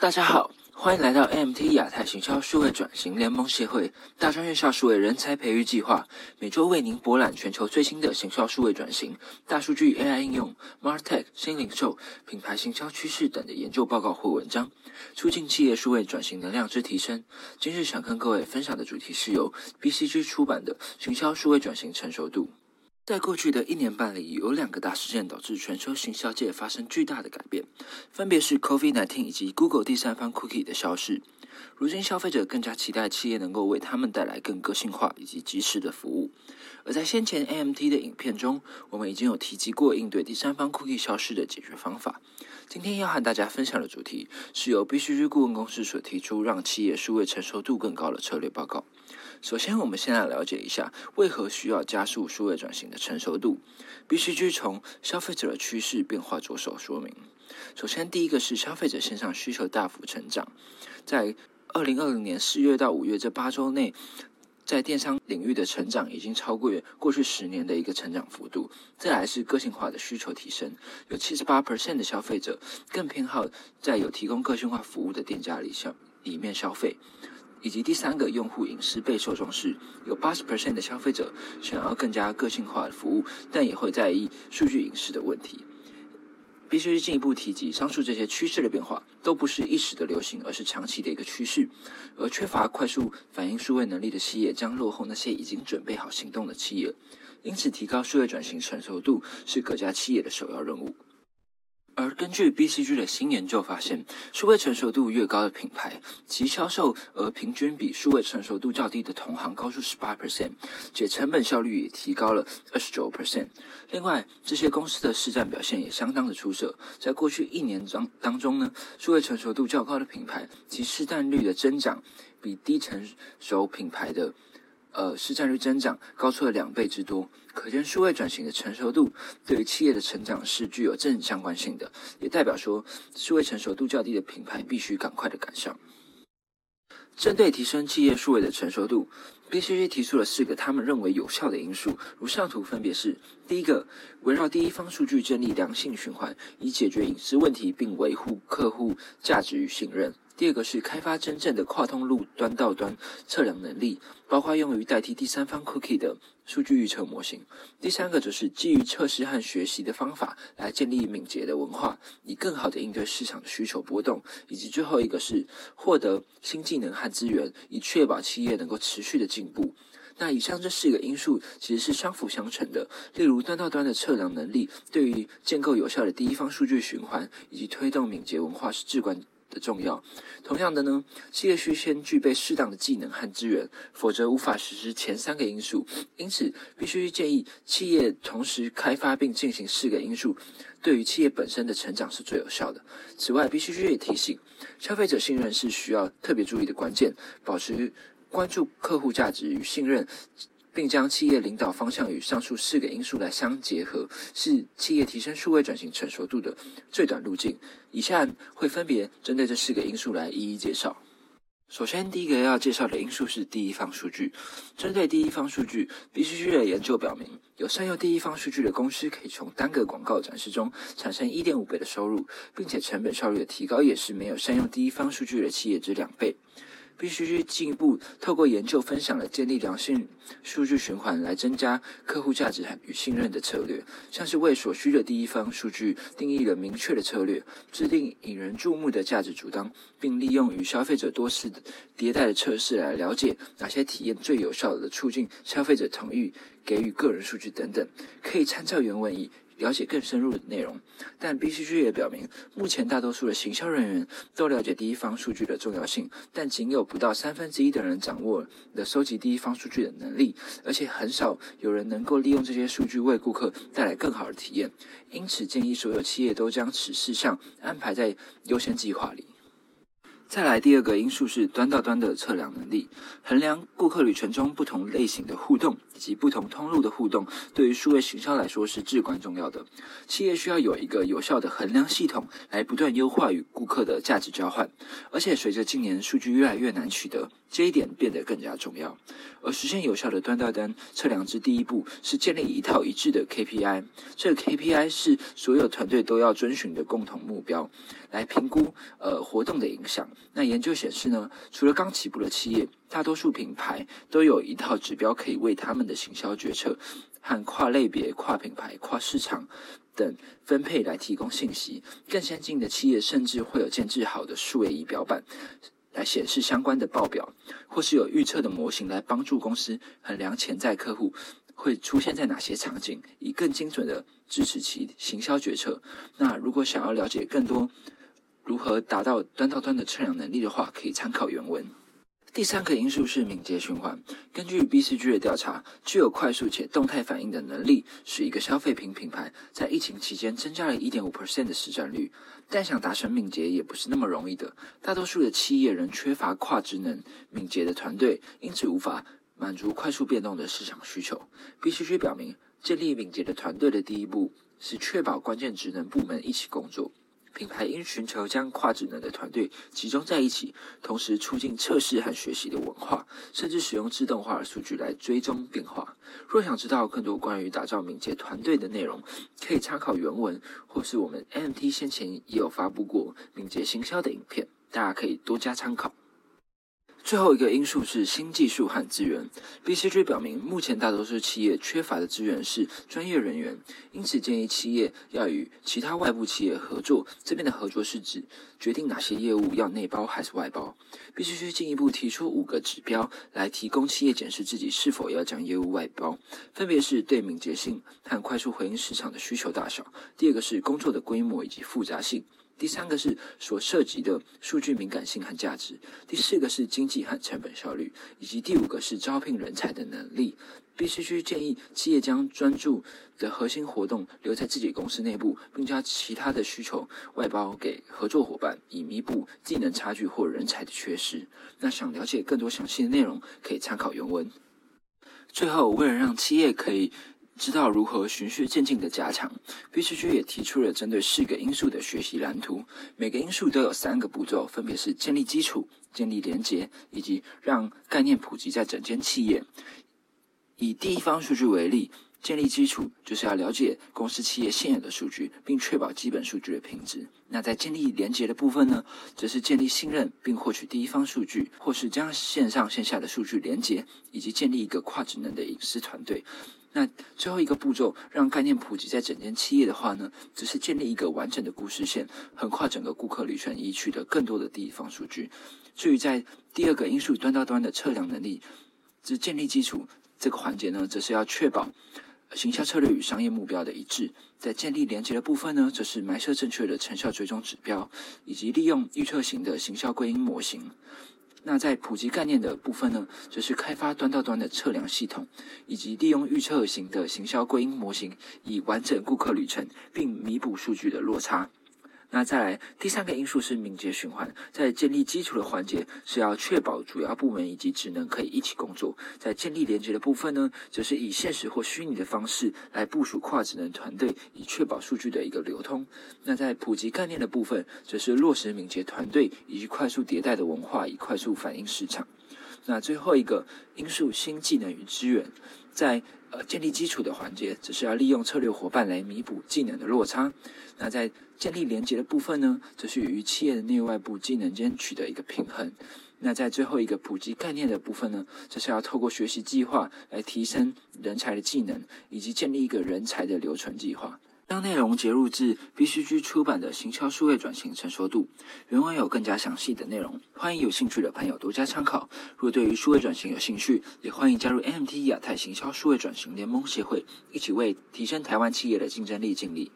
大家好，欢迎来到 MT 亚太行销数位转型联盟协会大专院校数位人才培育计划，每周为您博览全球最新的行销数位转型、大数据 AI 应用、MarTech 新零售、品牌行销趋势等的研究报告或文章，促进企业数位转型能量之提升。今日想跟各位分享的主题是由 BCG 出版的《行销数位转型成熟度》。在过去的一年半里，有两个大事件导致全球行销界发生巨大的改变，分别是 COVID-19 以及 Google 第三方 Cookie 的消失。如今，消费者更加期待企业能够为他们带来更个性化以及及时的服务。而在先前 AMT 的影片中，我们已经有提及过应对第三方 Cookie 消失的解决方法。今天要和大家分享的主题是由 BCG 顾问公司所提出让企业数位成熟度更高的策略报告。首先，我们先来了解一下为何需要加速数位转型的成熟度。必须去从消费者的趋势变化着手说明。首先，第一个是消费者线上需求大幅成长，在二零二零年四月到五月这八周内。在电商领域的成长已经超过过去十年的一个成长幅度。再来是个性化的需求提升，有七十八 percent 的消费者更偏好在有提供个性化服务的店家里消里面消费。以及第三个用户隐私备受重视，有八十 percent 的消费者想要更加个性化的服务，但也会在意数据隐私的问题。必须进一步提及，上述这些趋势的变化都不是一时的流行，而是长期的一个趋势。而缺乏快速反应数位能力的企业，将落后那些已经准备好行动的企业。因此，提高数位转型成熟度是各家企业的首要任务。而根据 BCG 的新研究发现，数位成熟度越高的品牌，其销售额平均比数位成熟度较低的同行高出十八 percent，且成本效率也提高了二十九 percent。另外，这些公司的市占表现也相当的出色。在过去一年当当中呢，数位成熟度较高的品牌，其市占率的增长比低成熟品牌的。呃，市占率增长高出了两倍之多，可见数位转型的成熟度对于企业的成长是具有正相关性的，也代表说数位成熟度较低的品牌必须赶快的赶上。针对提升企业数位的成熟度，BCG 提出了四个他们认为有效的因素，如上图分别是：第一个，围绕第一方数据建立良性循环，以解决隐私问题并维护客户价值与信任。第二个是开发真正的跨通路端到端测量能力，包括用于代替第三方 cookie 的数据预测模型。第三个则是基于测试和学习的方法来建立敏捷的文化，以更好的应对市场的需求波动。以及最后一个是获得新技能和资源，以确保企业能够持续的进步。那以上这四个因素其实是相辅相成的。例如端到端的测量能力，对于建构有效的第一方数据循环以及推动敏捷文化是至关。的重要。同样的呢，企业需先具备适当的技能和资源，否则无法实施前三个因素。因此，必须建议企业同时开发并进行四个因素，对于企业本身的成长是最有效的。此外，必须也提醒，消费者信任是需要特别注意的关键，保持关注客户价值与信任。并将企业领导方向与上述四个因素来相结合，是企业提升数位转型成熟度的最短路径。以下会分别针对这四个因素来一一介绍。首先，第一个要介绍的因素是第一方数据。针对第一方数据，BCG 的研究表明，有善用第一方数据的公司可以从单个广告展示中产生一点五倍的收入，并且成本效率的提高也是没有善用第一方数据的企业之两倍。必须去进一步透过研究分享了建立良性数据循环来增加客户价值与信任的策略，像是为所需的第一方数据定义了明确的策略，制定引人注目的价值主张，并利用与消费者多次迭代的测试来了解哪些体验最有效的促进消费者同意给予个人数据等等，可以参照原文以。了解更深入的内容，但 BCG 也表明，目前大多数的行销人员都了解第一方数据的重要性，但仅有不到三分之一的人掌握了收集第一方数据的能力，而且很少有人能够利用这些数据为顾客带来更好的体验。因此，建议所有企业都将此事项安排在优先计划里。再来，第二个因素是端到端的测量能力，衡量顾客旅程中不同类型的互动以及不同通路的互动，对于数位行销来说是至关重要的。企业需要有一个有效的衡量系统，来不断优化与顾客的价值交换。而且随着近年数据越来越难取得，这一点变得更加重要。而实现有效的端到端测量之第一步是建立一套一致的 KPI。这 KPI 是所有团队都要遵循的共同目标，来评估呃活动的影响。那研究显示呢，除了刚起步的企业，大多数品牌都有一套指标可以为他们的行销决策和跨类别、跨品牌、跨市场等分配来提供信息。更先进的企业甚至会有建制好的数位仪表板。来显示相关的报表，或是有预测的模型来帮助公司衡量潜在客户会出现在哪些场景，以更精准的支持其行销决策。那如果想要了解更多如何达到端到端的测量能力的话，可以参考原文。第三个因素是敏捷循环。根据 BCG 的调查，具有快速且动态反应的能力，使一个消费品品牌在疫情期间增加了1.5%的市占率。但想达成敏捷也不是那么容易的。大多数的企业仍缺乏跨职能敏捷的团队，因此无法满足快速变动的市场需求。BCG 表明，建立敏捷的团队的第一步是确保关键职能部门一起工作。品牌应寻求将跨职能的团队集中在一起，同时促进测试和学习的文化，甚至使用自动化数据来追踪变化。若想知道更多关于打造敏捷团队的内容，可以参考原文，或是我们 MT 先前也有发布过敏捷行销的影片，大家可以多加参考。最后一个因素是新技术和资源。BCG 表明，目前大多数企业缺乏的资源是专业人员，因此建议企业要与其他外部企业合作。这边的合作是指决定哪些业务要内包还是外包。BCG 进一步提出五个指标来提供企业检视自己是否要将业务外包，分别是对敏捷性和快速回应市场的需求大小。第二个是工作的规模以及复杂性。第三个是所涉及的数据敏感性和价值，第四个是经济和成本效率，以及第五个是招聘人才的能力。BCG 建议企业将专注的核心活动留在自己公司内部，并将其他的需求外包给合作伙伴，以弥补技能差距或人才的缺失。那想了解更多详细的内容，可以参考原文。最后，为了让企业可以知道如何循序渐进的加强，BCG 也提出了针对四个因素的学习蓝图。每个因素都有三个步骤，分别是建立基础、建立连结，以及让概念普及在整间企业。以第一方数据为例，建立基础就是要了解公司企业现有的数据，并确保基本数据的品质。那在建立连接的部分呢，则是建立信任，并获取第一方数据，或是将线上线下的数据连接，以及建立一个跨职能的隐私团队。那最后一个步骤，让概念普及在整间企业的话呢，则是建立一个完整的故事线，横跨整个顾客旅程，以取得更多的地方数据。至于在第二个因素端到端的测量能力，之建立基础这个环节呢，则是要确保行销策略与商业目标的一致。在建立连接的部分呢，则是埋设正确的成效追踪指标，以及利用预测型的行销归因模型。那在普及概念的部分呢，则是开发端到端的测量系统，以及利用预测型的行销归因模型，以完整顾客旅程，并弥补数据的落差。那再来第三个因素是敏捷循环，在建立基础的环节是要确保主要部门以及职能可以一起工作。在建立连接的部分呢，则是以现实或虚拟的方式来部署跨职能团队，以确保数据的一个流通。那在普及概念的部分，则是落实敏捷团队以及快速迭代的文化，以快速反映市场。那最后一个因素新技能与资源，在呃建立基础的环节，只是要利用策略伙伴来弥补技能的落差。那在建立连接的部分呢，则是与企业的内外部技能间取得一个平衡。那在最后一个普及概念的部分呢，则是要透过学习计划来提升人才的技能，以及建立一个人才的留存计划。将内容截入至 BCG 出版的《行销数位转型成熟度》，原文有更加详细的内容，欢迎有兴趣的朋友多加参考。若对于数位转型有兴趣，也欢迎加入 MT 亚太行销数位转型联盟协会，一起为提升台湾企业的竞争力尽力。